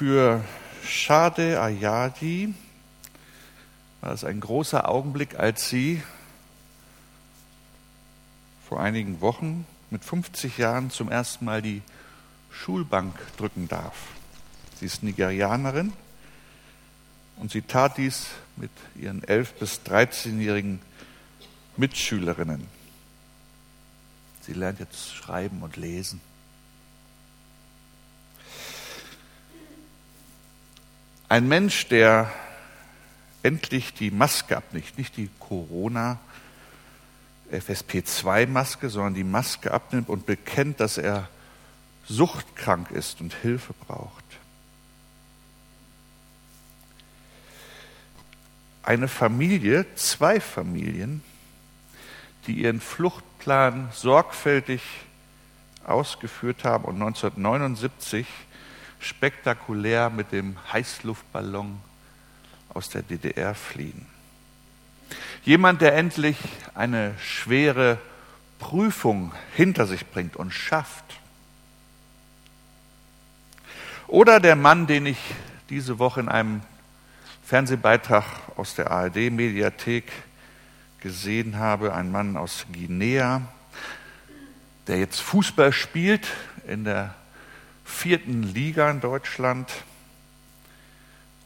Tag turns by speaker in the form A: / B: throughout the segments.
A: Für Shade Ayadi war es ein großer Augenblick, als sie vor einigen Wochen mit 50 Jahren zum ersten Mal die Schulbank drücken darf. Sie ist Nigerianerin und sie tat dies mit ihren 11- bis 13-jährigen Mitschülerinnen. Sie lernt jetzt schreiben und lesen. Ein Mensch, der endlich die Maske abnimmt, nicht die Corona FSP2-Maske, sondern die Maske abnimmt und bekennt, dass er suchtkrank ist und Hilfe braucht. Eine Familie, zwei Familien, die ihren Fluchtplan sorgfältig ausgeführt haben und 1979 spektakulär mit dem Heißluftballon aus der DDR fliehen. Jemand, der endlich eine schwere Prüfung hinter sich bringt und schafft. Oder der Mann, den ich diese Woche in einem Fernsehbeitrag aus der ARD-Mediathek gesehen habe, ein Mann aus Guinea, der jetzt Fußball spielt in der vierten Liga in Deutschland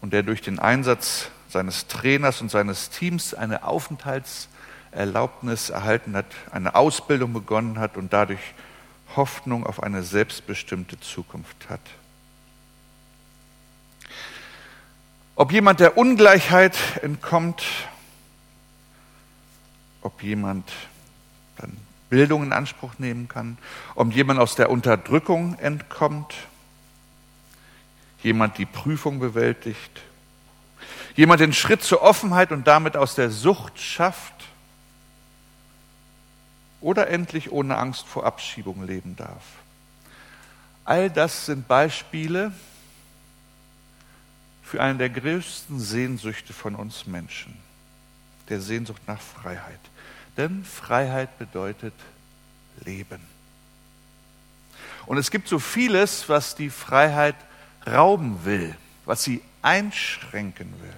A: und der durch den Einsatz seines Trainers und seines Teams eine Aufenthaltserlaubnis erhalten hat, eine Ausbildung begonnen hat und dadurch Hoffnung auf eine selbstbestimmte Zukunft hat. Ob jemand der Ungleichheit entkommt, ob jemand dann Bildung in Anspruch nehmen kann, ob jemand aus der Unterdrückung entkommt, jemand die Prüfung bewältigt, jemand den Schritt zur Offenheit und damit aus der Sucht schafft oder endlich ohne Angst vor Abschiebung leben darf. All das sind Beispiele für eine der größten Sehnsüchte von uns Menschen, der Sehnsucht nach Freiheit. Denn Freiheit bedeutet Leben. Und es gibt so vieles, was die Freiheit rauben will, was sie einschränken will.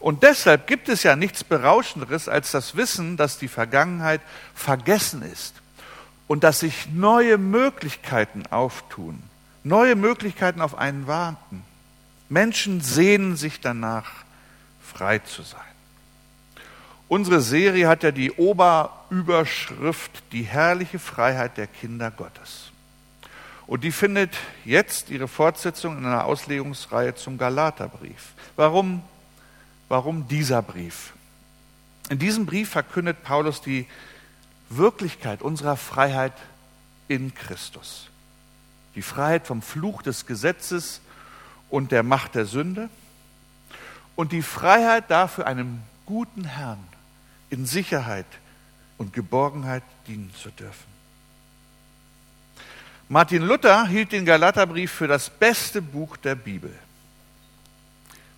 A: Und deshalb gibt es ja nichts Berauschenderes als das Wissen, dass die Vergangenheit vergessen ist und dass sich neue Möglichkeiten auftun, neue Möglichkeiten auf einen warten. Menschen sehnen sich danach, frei zu sein. Unsere Serie hat ja die Oberüberschrift Die herrliche Freiheit der Kinder Gottes. Und die findet jetzt ihre Fortsetzung in einer Auslegungsreihe zum Galaterbrief. Warum, warum dieser Brief? In diesem Brief verkündet Paulus die Wirklichkeit unserer Freiheit in Christus. Die Freiheit vom Fluch des Gesetzes und der Macht der Sünde und die Freiheit dafür, einem guten Herrn in Sicherheit und Geborgenheit dienen zu dürfen. Martin Luther hielt den Galaterbrief für das beste Buch der Bibel.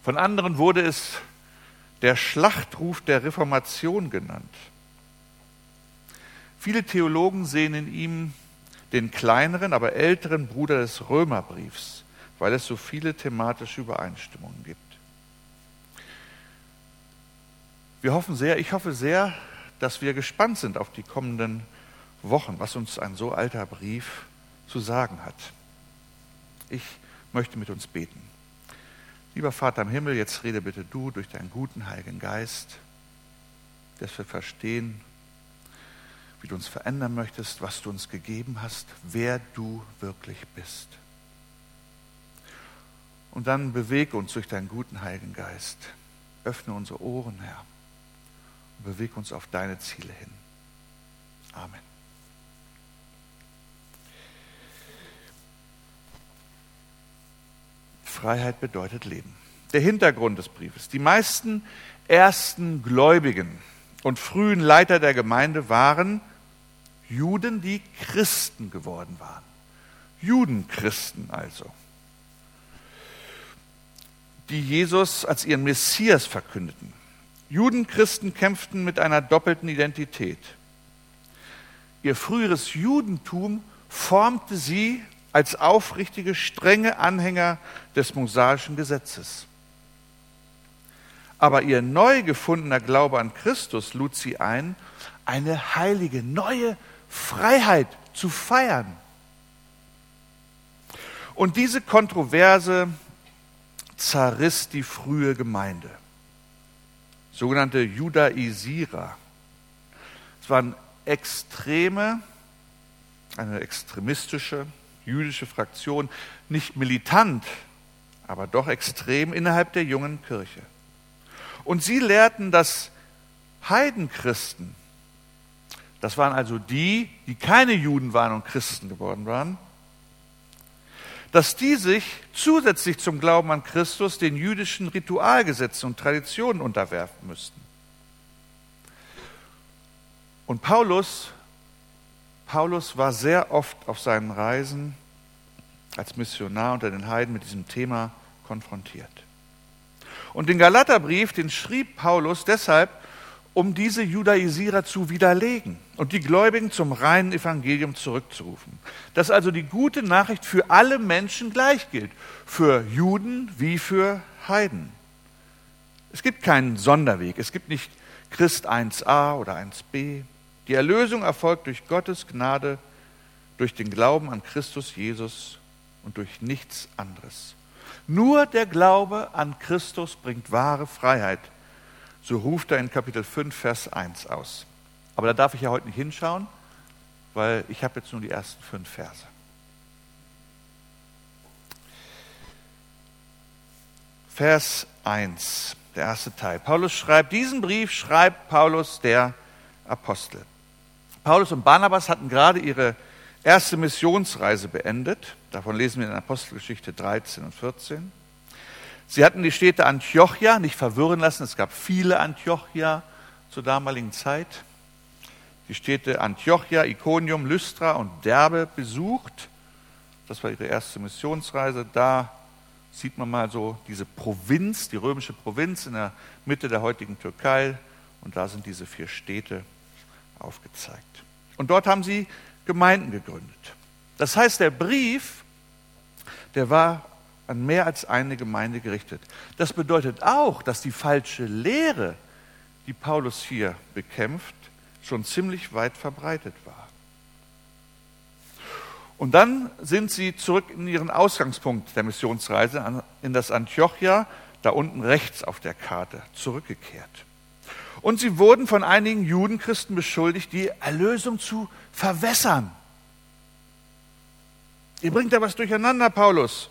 A: Von anderen wurde es der Schlachtruf der Reformation genannt. Viele Theologen sehen in ihm den kleineren, aber älteren Bruder des Römerbriefs, weil es so viele thematische Übereinstimmungen gibt. Wir hoffen sehr, ich hoffe sehr, dass wir gespannt sind auf die kommenden Wochen, was uns ein so alter Brief zu sagen hat. Ich möchte mit uns beten. Lieber Vater im Himmel, jetzt rede bitte du durch deinen guten Heiligen Geist, dass wir verstehen, wie du uns verändern möchtest, was du uns gegeben hast, wer du wirklich bist. Und dann bewege uns durch deinen guten Heiligen Geist. Öffne unsere Ohren, Herr beweg uns auf deine Ziele hin. Amen. Freiheit bedeutet Leben. Der Hintergrund des Briefes. Die meisten ersten Gläubigen und frühen Leiter der Gemeinde waren Juden, die Christen geworden waren. Judenchristen also. Die Jesus als ihren Messias verkündeten. Judenchristen kämpften mit einer doppelten Identität. Ihr früheres Judentum formte sie als aufrichtige, strenge Anhänger des mosaischen Gesetzes. Aber ihr neu gefundener Glaube an Christus lud sie ein, eine heilige, neue Freiheit zu feiern. Und diese Kontroverse zerriss die frühe Gemeinde, sogenannte Judaisierer. Es waren extreme, eine extremistische jüdische Fraktion, nicht militant, aber doch extrem innerhalb der jungen Kirche. Und sie lehrten, dass Heidenchristen, das waren also die, die keine Juden waren und Christen geworden waren, dass die sich zusätzlich zum Glauben an Christus den jüdischen Ritualgesetzen und Traditionen unterwerfen müssten. Und Paulus, Paulus war sehr oft auf seinen Reisen als Missionar unter den Heiden mit diesem Thema konfrontiert. Und den Galaterbrief, den schrieb Paulus deshalb, um diese Judaisierer zu widerlegen und die Gläubigen zum reinen Evangelium zurückzurufen. Dass also die gute Nachricht für alle Menschen gleich gilt, für Juden wie für Heiden. Es gibt keinen Sonderweg, es gibt nicht Christ 1a oder 1b. Die Erlösung erfolgt durch Gottes Gnade, durch den Glauben an Christus Jesus und durch nichts anderes. Nur der Glaube an Christus bringt wahre Freiheit. So ruft er in Kapitel 5, Vers 1 aus. Aber da darf ich ja heute nicht hinschauen, weil ich habe jetzt nur die ersten fünf Verse. Vers 1, der erste Teil. Paulus schreibt, diesen Brief schreibt Paulus der Apostel. Paulus und Barnabas hatten gerade ihre erste Missionsreise beendet. Davon lesen wir in Apostelgeschichte 13 und 14. Sie hatten die Städte Antiochia nicht verwirren lassen. Es gab viele Antiochia zur damaligen Zeit. Die Städte Antiochia, Iconium, Lystra und Derbe besucht. Das war ihre erste Missionsreise. Da sieht man mal so diese Provinz, die römische Provinz in der Mitte der heutigen Türkei. Und da sind diese vier Städte aufgezeigt. Und dort haben sie Gemeinden gegründet. Das heißt, der Brief, der war an mehr als eine Gemeinde gerichtet. Das bedeutet auch, dass die falsche Lehre, die Paulus hier bekämpft, schon ziemlich weit verbreitet war. Und dann sind sie zurück in ihren Ausgangspunkt der Missionsreise, in das Antiochia, da unten rechts auf der Karte, zurückgekehrt. Und sie wurden von einigen Judenchristen beschuldigt, die Erlösung zu verwässern. Ihr bringt da was durcheinander, Paulus.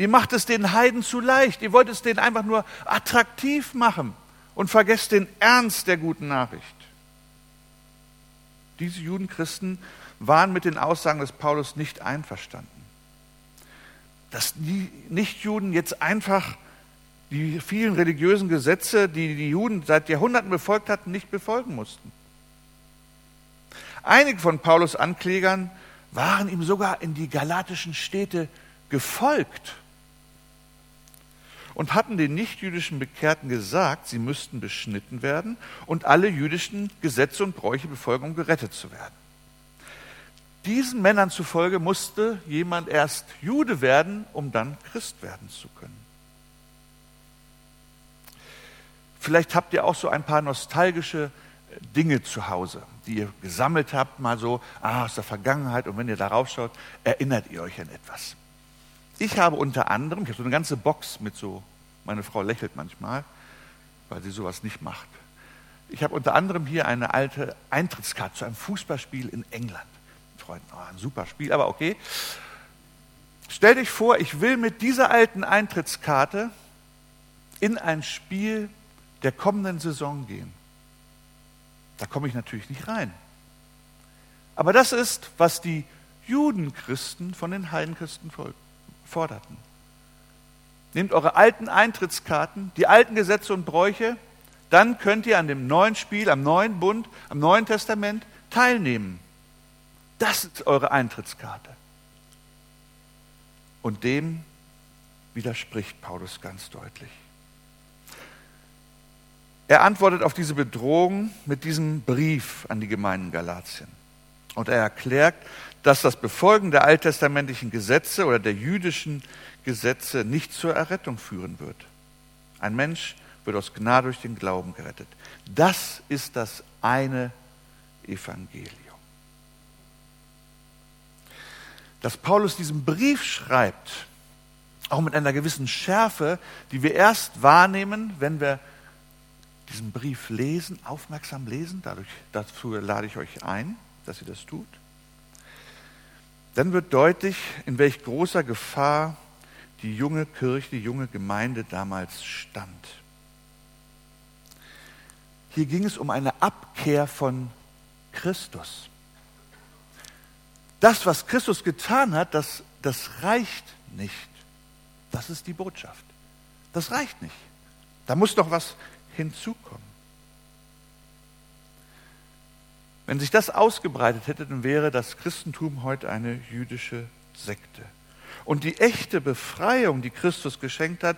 A: Ihr macht es den Heiden zu leicht. Ihr wollt es denen einfach nur attraktiv machen und vergesst den Ernst der guten Nachricht. Diese Judenchristen waren mit den Aussagen des Paulus nicht einverstanden. Dass die Nichtjuden jetzt einfach die vielen religiösen Gesetze, die die Juden seit Jahrhunderten befolgt hatten, nicht befolgen mussten. Einige von Paulus Anklägern waren ihm sogar in die galatischen Städte gefolgt und hatten den nichtjüdischen Bekehrten gesagt, sie müssten beschnitten werden und alle jüdischen Gesetze und Bräuche befolgen, um gerettet zu werden. Diesen Männern zufolge musste jemand erst Jude werden, um dann Christ werden zu können. Vielleicht habt ihr auch so ein paar nostalgische Dinge zu Hause, die ihr gesammelt habt, mal so ah, aus der Vergangenheit. Und wenn ihr darauf schaut, erinnert ihr euch an etwas. Ich habe unter anderem, ich habe so eine ganze Box mit so, meine Frau lächelt manchmal, weil sie sowas nicht macht. Ich habe unter anderem hier eine alte Eintrittskarte zu einem Fußballspiel in England. Freunde, oh, ein super Spiel, aber okay. Stell dich vor, ich will mit dieser alten Eintrittskarte in ein Spiel der kommenden Saison gehen. Da komme ich natürlich nicht rein. Aber das ist, was die Judenchristen von den Heidenchristen forderten. Nehmt eure alten Eintrittskarten, die alten Gesetze und Bräuche, dann könnt ihr an dem neuen Spiel, am neuen Bund, am neuen Testament teilnehmen. Das ist eure Eintrittskarte. Und dem widerspricht Paulus ganz deutlich. Er antwortet auf diese Bedrohung mit diesem Brief an die Gemeinden Galatien. Und er erklärt, dass das Befolgen der alttestamentlichen Gesetze oder der jüdischen Gesetze nicht zur Errettung führen wird. Ein Mensch wird aus Gnade durch den Glauben gerettet. Das ist das eine Evangelium. Dass Paulus diesen Brief schreibt, auch mit einer gewissen Schärfe, die wir erst wahrnehmen, wenn wir diesen Brief lesen, aufmerksam lesen, dadurch, dazu lade ich euch ein, dass ihr das tut, dann wird deutlich, in welch großer Gefahr die junge Kirche, die junge Gemeinde damals stand. Hier ging es um eine Abkehr von Christus. Das, was Christus getan hat, das, das reicht nicht. Das ist die Botschaft. Das reicht nicht. Da muss noch was hinzukommen. Wenn sich das ausgebreitet hätte, dann wäre das Christentum heute eine jüdische Sekte. Und die echte Befreiung, die Christus geschenkt hat,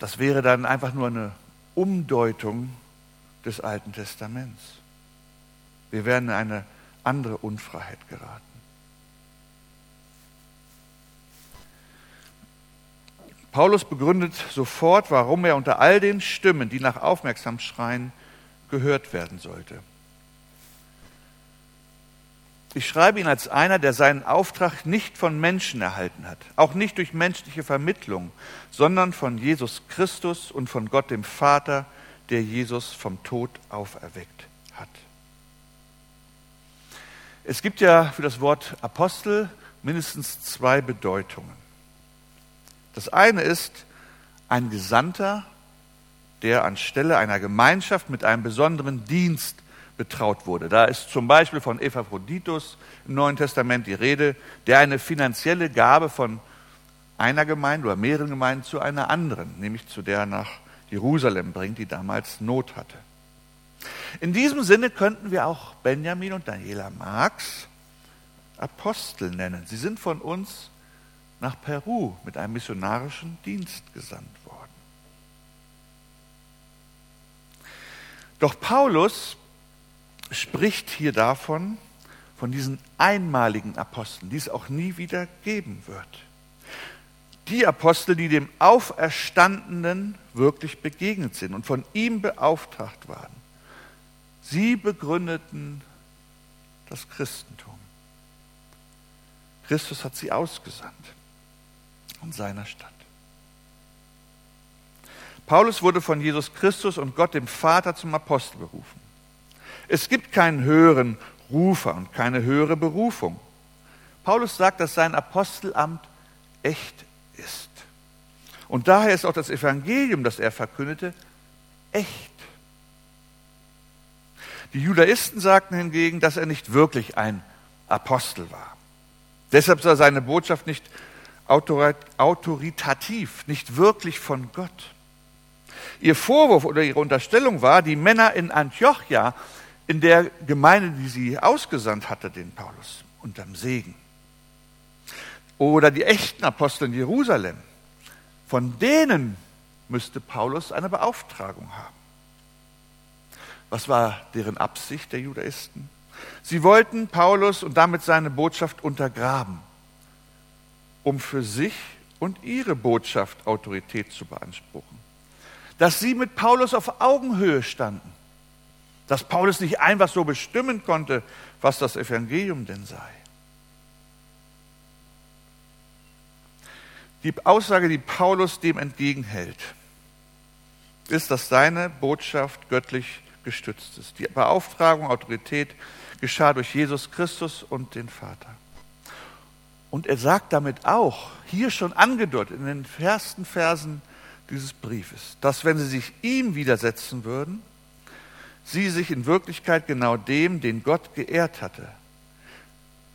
A: das wäre dann einfach nur eine Umdeutung des Alten Testaments. Wir werden in eine andere Unfreiheit geraten. Paulus begründet sofort, warum er unter all den Stimmen, die nach aufmerksam schreien, gehört werden sollte. Ich schreibe ihn als einer, der seinen Auftrag nicht von Menschen erhalten hat, auch nicht durch menschliche Vermittlung, sondern von Jesus Christus und von Gott dem Vater, der Jesus vom Tod auferweckt hat. Es gibt ja für das Wort Apostel mindestens zwei Bedeutungen. Das eine ist ein Gesandter, der anstelle einer Gemeinschaft mit einem besonderen Dienst betraut wurde. Da ist zum Beispiel von Epaphroditus im Neuen Testament die Rede, der eine finanzielle Gabe von einer Gemeinde oder mehreren Gemeinden zu einer anderen, nämlich zu der nach Jerusalem bringt, die damals Not hatte. In diesem Sinne könnten wir auch Benjamin und Daniela Marx Apostel nennen. Sie sind von uns nach Peru mit einem missionarischen Dienst gesandt worden. Doch Paulus spricht hier davon, von diesen einmaligen Aposteln, die es auch nie wieder geben wird. Die Apostel, die dem Auferstandenen wirklich begegnet sind und von ihm beauftragt waren. Sie begründeten das Christentum. Christus hat sie ausgesandt an seiner Stadt. Paulus wurde von Jesus Christus und Gott dem Vater zum Apostel berufen. Es gibt keinen höheren Rufer und keine höhere Berufung. Paulus sagt, dass sein Apostelamt echt ist. Und daher ist auch das Evangelium, das er verkündete, echt. Die Judaisten sagten hingegen, dass er nicht wirklich ein Apostel war. Deshalb sei seine Botschaft nicht autoritativ, nicht wirklich von Gott. Ihr Vorwurf oder ihre Unterstellung war, die Männer in Antiochia in der Gemeinde, die sie ausgesandt hatte, den Paulus, unterm Segen. Oder die echten Apostel in Jerusalem, von denen müsste Paulus eine Beauftragung haben. Was war deren Absicht der Judaisten? Sie wollten Paulus und damit seine Botschaft untergraben, um für sich und ihre Botschaft Autorität zu beanspruchen. Dass sie mit Paulus auf Augenhöhe standen dass Paulus nicht einfach so bestimmen konnte, was das Evangelium denn sei. Die Aussage, die Paulus dem entgegenhält, ist, dass seine Botschaft göttlich gestützt ist. Die Beauftragung, Autorität geschah durch Jesus Christus und den Vater. Und er sagt damit auch, hier schon angedeutet in den ersten Versen dieses Briefes, dass wenn sie sich ihm widersetzen würden, sie sich in Wirklichkeit genau dem, den Gott geehrt hatte,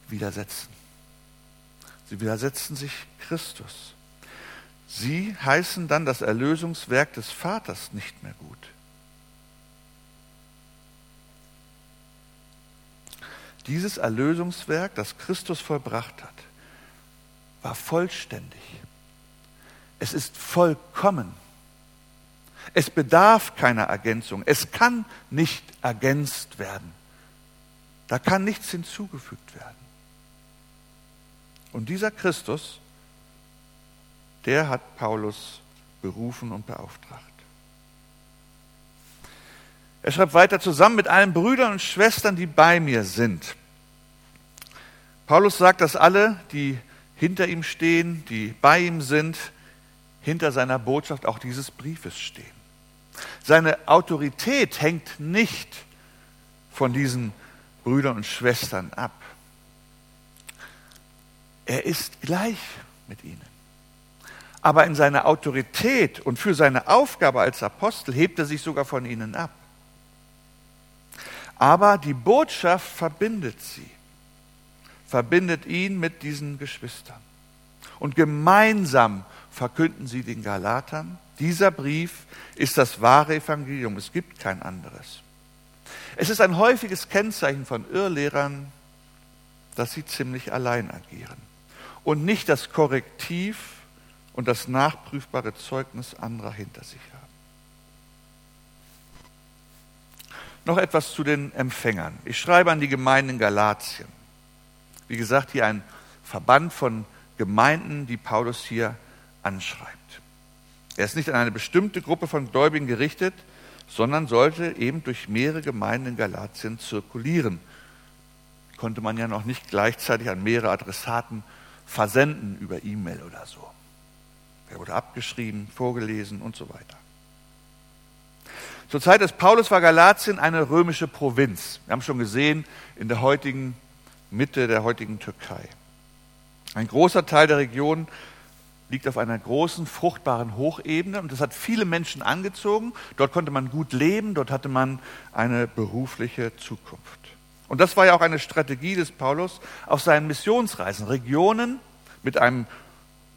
A: widersetzen. Sie widersetzen sich Christus. Sie heißen dann das Erlösungswerk des Vaters nicht mehr gut. Dieses Erlösungswerk, das Christus vollbracht hat, war vollständig. Es ist vollkommen. Es bedarf keiner Ergänzung. Es kann nicht ergänzt werden. Da kann nichts hinzugefügt werden. Und dieser Christus, der hat Paulus berufen und beauftragt. Er schreibt weiter zusammen mit allen Brüdern und Schwestern, die bei mir sind. Paulus sagt, dass alle, die hinter ihm stehen, die bei ihm sind, hinter seiner Botschaft auch dieses Briefes stehen. Seine Autorität hängt nicht von diesen Brüdern und Schwestern ab. Er ist gleich mit ihnen. Aber in seiner Autorität und für seine Aufgabe als Apostel hebt er sich sogar von ihnen ab. Aber die Botschaft verbindet sie, verbindet ihn mit diesen Geschwistern. Und gemeinsam verkünden sie den Galatern, dieser Brief ist das wahre Evangelium, es gibt kein anderes. Es ist ein häufiges Kennzeichen von Irrlehrern, dass sie ziemlich allein agieren und nicht das Korrektiv und das nachprüfbare Zeugnis anderer hinter sich haben. Noch etwas zu den Empfängern. Ich schreibe an die Gemeinden in Galatien. Wie gesagt, hier ein Verband von Gemeinden, die Paulus hier anschreibt. Er ist nicht an eine bestimmte Gruppe von Gläubigen gerichtet, sondern sollte eben durch mehrere Gemeinden in Galatien zirkulieren. Konnte man ja noch nicht gleichzeitig an mehrere Adressaten versenden über E-Mail oder so. Er wurde abgeschrieben, vorgelesen und so weiter. Zur Zeit des Paulus war Galatien eine römische Provinz. Wir haben schon gesehen, in der heutigen Mitte der heutigen Türkei. Ein großer Teil der Region liegt auf einer großen, fruchtbaren Hochebene und das hat viele Menschen angezogen. Dort konnte man gut leben, dort hatte man eine berufliche Zukunft. Und das war ja auch eine Strategie des Paulus auf seinen Missionsreisen, Regionen mit einem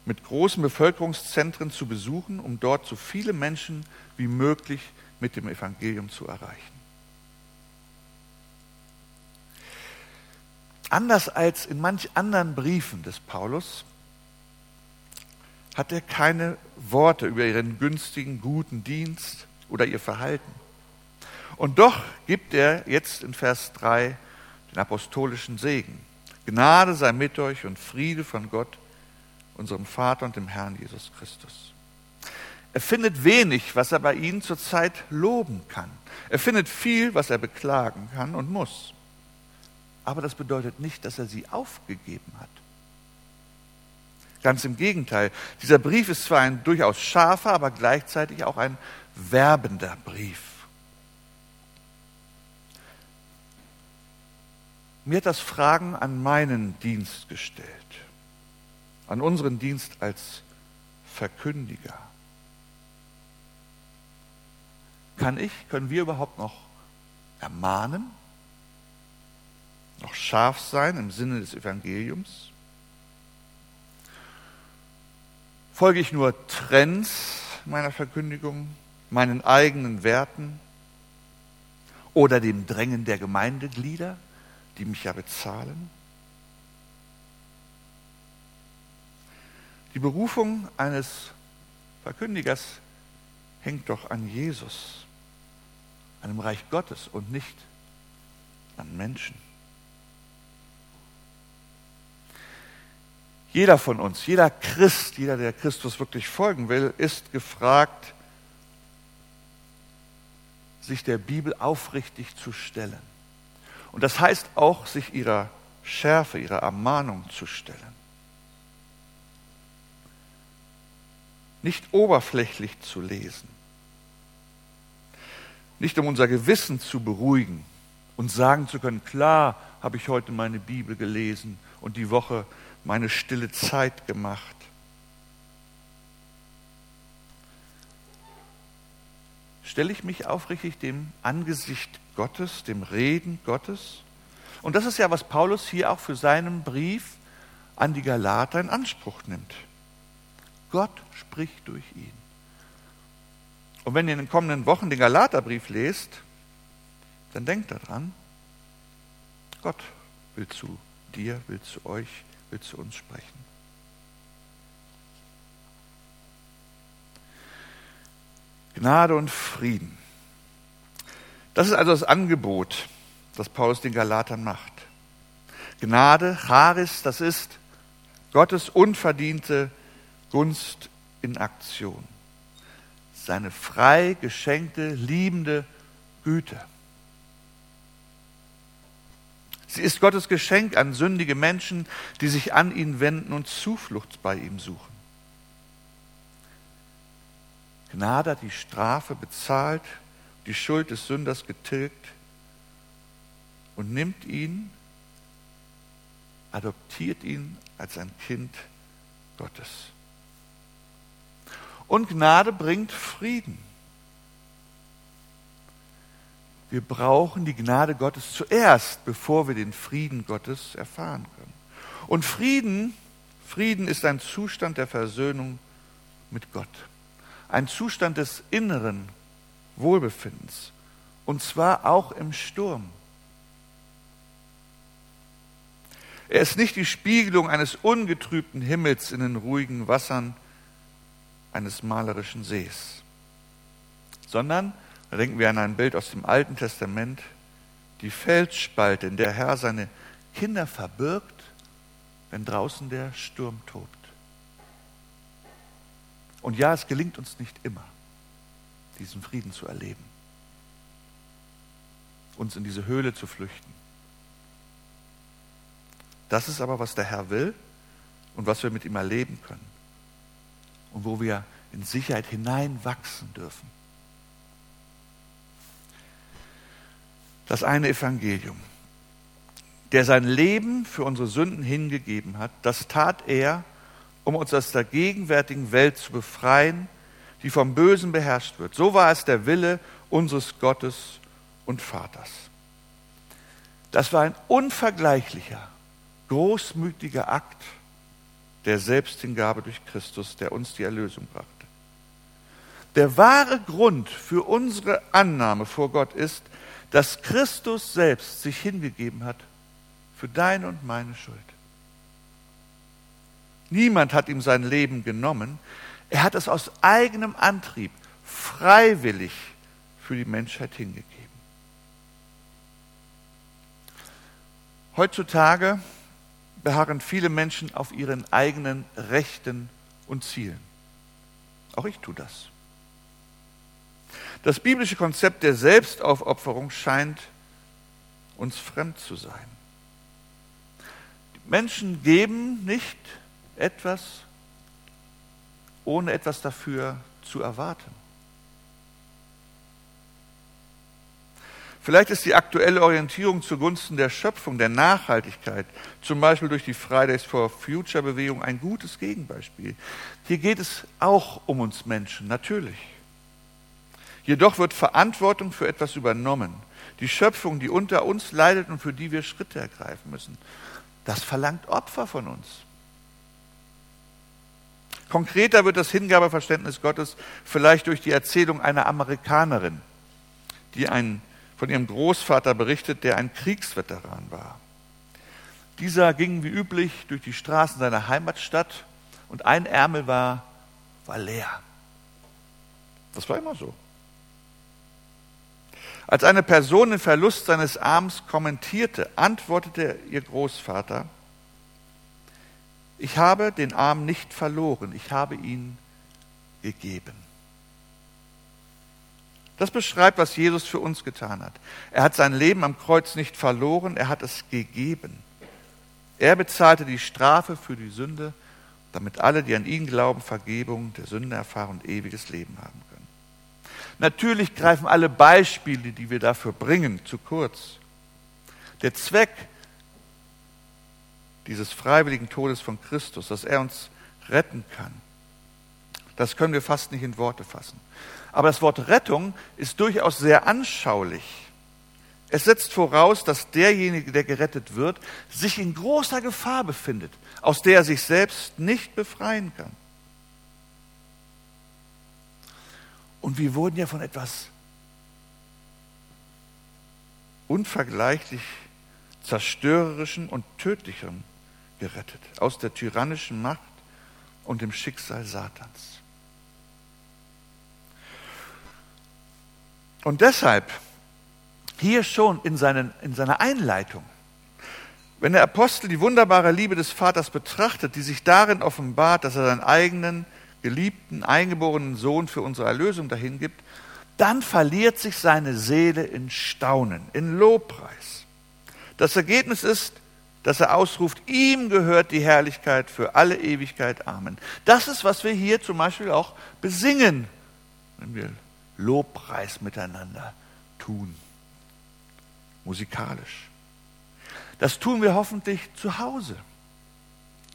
A: mit großen Bevölkerungszentren zu besuchen, um dort so viele Menschen wie möglich mit dem Evangelium zu erreichen. Anders als in manch anderen Briefen des Paulus hat er keine Worte über ihren günstigen, guten Dienst oder ihr Verhalten. Und doch gibt er jetzt in Vers 3 den apostolischen Segen. Gnade sei mit euch und Friede von Gott, unserem Vater und dem Herrn Jesus Christus. Er findet wenig, was er bei ihnen zurzeit loben kann. Er findet viel, was er beklagen kann und muss. Aber das bedeutet nicht, dass er sie aufgegeben hat. Ganz im Gegenteil. Dieser Brief ist zwar ein durchaus scharfer, aber gleichzeitig auch ein werbender Brief. Mir hat das Fragen an meinen Dienst gestellt, an unseren Dienst als Verkündiger. Kann ich, können wir überhaupt noch ermahnen, noch scharf sein im Sinne des Evangeliums? Folge ich nur Trends meiner Verkündigung, meinen eigenen Werten oder dem Drängen der Gemeindeglieder? die mich ja bezahlen? Die Berufung eines Verkündigers hängt doch an Jesus, an dem Reich Gottes und nicht an Menschen. Jeder von uns, jeder Christ, jeder, der Christus wirklich folgen will, ist gefragt, sich der Bibel aufrichtig zu stellen. Und das heißt auch, sich ihrer Schärfe, ihrer Ermahnung zu stellen. Nicht oberflächlich zu lesen. Nicht um unser Gewissen zu beruhigen und sagen zu können, klar habe ich heute meine Bibel gelesen und die Woche meine stille Zeit gemacht. Stelle ich mich aufrichtig dem Angesicht Gottes, dem Reden Gottes. Und das ist ja, was Paulus hier auch für seinen Brief an die Galater in Anspruch nimmt. Gott spricht durch ihn. Und wenn ihr in den kommenden Wochen den Galaterbrief lest, dann denkt daran, Gott will zu dir, will zu euch, will zu uns sprechen. Gnade und Frieden das ist also das Angebot, das Paulus den Galatern macht. Gnade, Charis, das ist Gottes unverdiente Gunst in Aktion. Seine frei geschenkte, liebende Güte. Sie ist Gottes Geschenk an sündige Menschen, die sich an ihn wenden und Zuflucht bei ihm suchen. Gnade hat die Strafe bezahlt, die Schuld des Sünders getilgt und nimmt ihn, adoptiert ihn als ein Kind Gottes. Und Gnade bringt Frieden. Wir brauchen die Gnade Gottes zuerst, bevor wir den Frieden Gottes erfahren können. Und Frieden, Frieden ist ein Zustand der Versöhnung mit Gott. Ein Zustand des inneren Wohlbefindens. Und zwar auch im Sturm. Er ist nicht die Spiegelung eines ungetrübten Himmels in den ruhigen Wassern eines malerischen Sees, sondern da denken wir an ein Bild aus dem Alten Testament, die Felsspalte, in der Herr seine Kinder verbirgt, wenn draußen der Sturm tobt. Und ja, es gelingt uns nicht immer, diesen Frieden zu erleben, uns in diese Höhle zu flüchten. Das ist aber, was der Herr will und was wir mit ihm erleben können und wo wir in Sicherheit hineinwachsen dürfen. Das eine Evangelium. Der sein Leben für unsere Sünden hingegeben hat, das tat er, um uns aus der gegenwärtigen Welt zu befreien, die vom Bösen beherrscht wird. So war es der Wille unseres Gottes und Vaters. Das war ein unvergleichlicher, großmütiger Akt der Selbsthingabe durch Christus, der uns die Erlösung brachte. Der wahre Grund für unsere Annahme vor Gott ist, dass Christus selbst sich hingegeben hat für deine und meine Schuld. Niemand hat ihm sein Leben genommen. Er hat es aus eigenem Antrieb freiwillig für die Menschheit hingegeben. Heutzutage beharren viele Menschen auf ihren eigenen Rechten und Zielen. Auch ich tue das. Das biblische Konzept der Selbstaufopferung scheint uns fremd zu sein. Menschen geben nicht etwas, ohne etwas dafür zu erwarten. Vielleicht ist die aktuelle Orientierung zugunsten der Schöpfung, der Nachhaltigkeit, zum Beispiel durch die Fridays for Future Bewegung, ein gutes Gegenbeispiel. Hier geht es auch um uns Menschen, natürlich. Jedoch wird Verantwortung für etwas übernommen. Die Schöpfung, die unter uns leidet und für die wir Schritte ergreifen müssen. Das verlangt Opfer von uns. Konkreter wird das Hingabeverständnis Gottes vielleicht durch die Erzählung einer Amerikanerin, die ein, von ihrem Großvater berichtet, der ein Kriegsveteran war. Dieser ging wie üblich durch die Straßen seiner Heimatstadt und ein Ärmel war, war leer. Das war immer so. Als eine Person den Verlust seines Arms kommentierte, antwortete ihr Großvater, ich habe den Arm nicht verloren, ich habe ihn gegeben. Das beschreibt, was Jesus für uns getan hat. Er hat sein Leben am Kreuz nicht verloren, er hat es gegeben. Er bezahlte die Strafe für die Sünde, damit alle, die an ihn glauben, Vergebung der Sünde erfahren und ewiges Leben haben. Natürlich greifen alle Beispiele, die wir dafür bringen, zu kurz. Der Zweck dieses freiwilligen Todes von Christus, dass er uns retten kann, das können wir fast nicht in Worte fassen. Aber das Wort Rettung ist durchaus sehr anschaulich. Es setzt voraus, dass derjenige, der gerettet wird, sich in großer Gefahr befindet, aus der er sich selbst nicht befreien kann. Und wir wurden ja von etwas unvergleichlich zerstörerischem und tödlichem gerettet, aus der tyrannischen Macht und dem Schicksal Satans. Und deshalb hier schon in, seinen, in seiner Einleitung. Wenn der Apostel die wunderbare Liebe des Vaters betrachtet, die sich darin offenbart, dass er seinen eigenen, geliebten, eingeborenen Sohn für unsere Erlösung dahin gibt, dann verliert sich seine Seele in Staunen, in Lobpreis. Das Ergebnis ist, dass er ausruft, ihm gehört die Herrlichkeit für alle Ewigkeit. Amen. Das ist, was wir hier zum Beispiel auch besingen, wenn wir Lobpreis miteinander tun, musikalisch. Das tun wir hoffentlich zu Hause,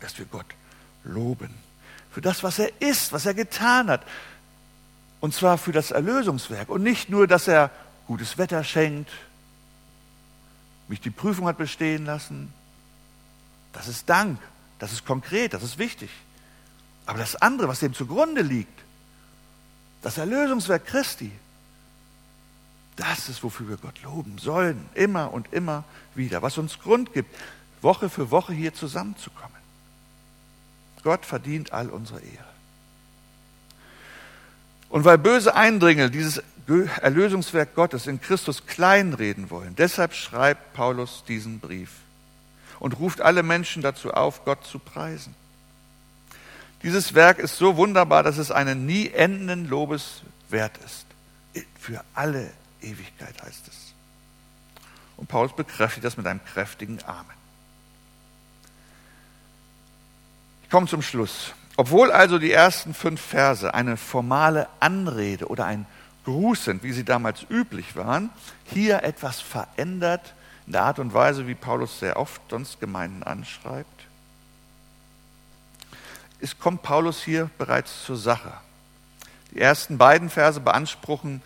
A: dass wir Gott loben für das, was er ist, was er getan hat. Und zwar für das Erlösungswerk. Und nicht nur, dass er gutes Wetter schenkt, mich die Prüfung hat bestehen lassen, das ist Dank, das ist konkret, das ist wichtig. Aber das andere, was dem zugrunde liegt, das Erlösungswerk Christi, das ist, wofür wir Gott loben sollen, immer und immer wieder, was uns Grund gibt, Woche für Woche hier zusammenzukommen. Gott verdient all unsere Ehre. Und weil böse Eindringel dieses Erlösungswerk Gottes in Christus kleinreden wollen, deshalb schreibt Paulus diesen Brief und ruft alle Menschen dazu auf, Gott zu preisen. Dieses Werk ist so wunderbar, dass es einen nie endenden Lobes wert ist. Für alle Ewigkeit heißt es. Und Paulus bekräftigt das mit einem kräftigen Amen. Ich komme zum Schluss. Obwohl also die ersten fünf Verse eine formale Anrede oder ein Gruß sind, wie sie damals üblich waren, hier etwas verändert in der Art und Weise, wie Paulus sehr oft sonst Gemeinden anschreibt, ist, kommt Paulus hier bereits zur Sache. Die ersten beiden Verse beanspruchen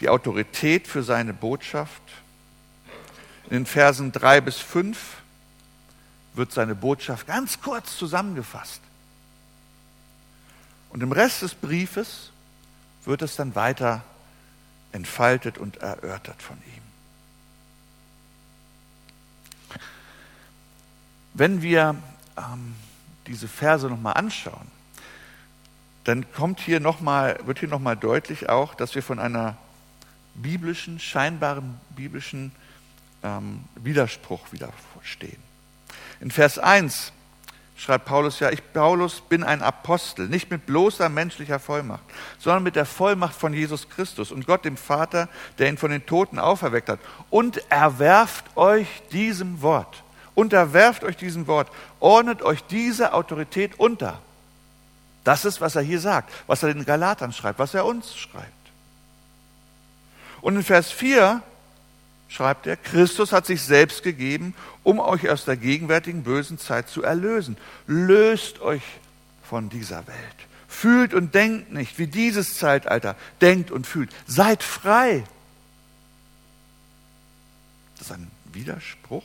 A: die Autorität für seine Botschaft. In den Versen drei bis fünf wird seine Botschaft ganz kurz zusammengefasst. Und im Rest des Briefes wird es dann weiter entfaltet und erörtert von ihm. Wenn wir ähm, diese Verse nochmal anschauen, dann kommt hier noch mal, wird hier nochmal deutlich auch, dass wir von einer biblischen, scheinbaren biblischen ähm, Widerspruch wieder stehen. In Vers 1 schreibt Paulus ja, ich Paulus bin ein Apostel, nicht mit bloßer menschlicher Vollmacht, sondern mit der Vollmacht von Jesus Christus und Gott dem Vater, der ihn von den Toten auferweckt hat. Und erwerft euch diesem Wort. Unterwerft euch diesem Wort, ordnet euch diese Autorität unter. Das ist, was er hier sagt, was er den Galatern schreibt, was er uns schreibt. Und in Vers 4 schreibt er, Christus hat sich selbst gegeben, um euch aus der gegenwärtigen bösen Zeit zu erlösen. Löst euch von dieser Welt. Fühlt und denkt nicht wie dieses Zeitalter. Denkt und fühlt. Seid frei. Das ist ein Widerspruch.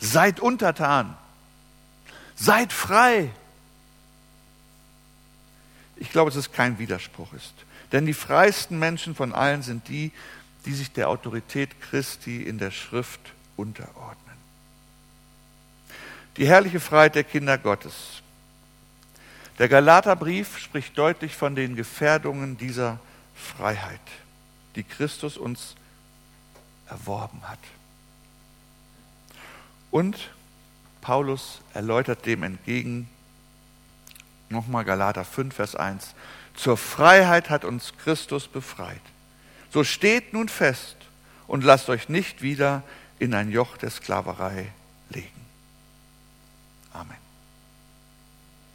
A: Seid untertan. Seid frei. Ich glaube, dass es kein Widerspruch ist. Denn die freisten Menschen von allen sind die, die sich der Autorität Christi in der Schrift unterordnen. Die herrliche Freiheit der Kinder Gottes. Der Galaterbrief spricht deutlich von den Gefährdungen dieser Freiheit, die Christus uns erworben hat. Und Paulus erläutert dem entgegen, nochmal Galater 5, Vers 1, zur Freiheit hat uns Christus befreit. So steht nun fest und lasst euch nicht wieder in ein Joch der Sklaverei legen. Amen.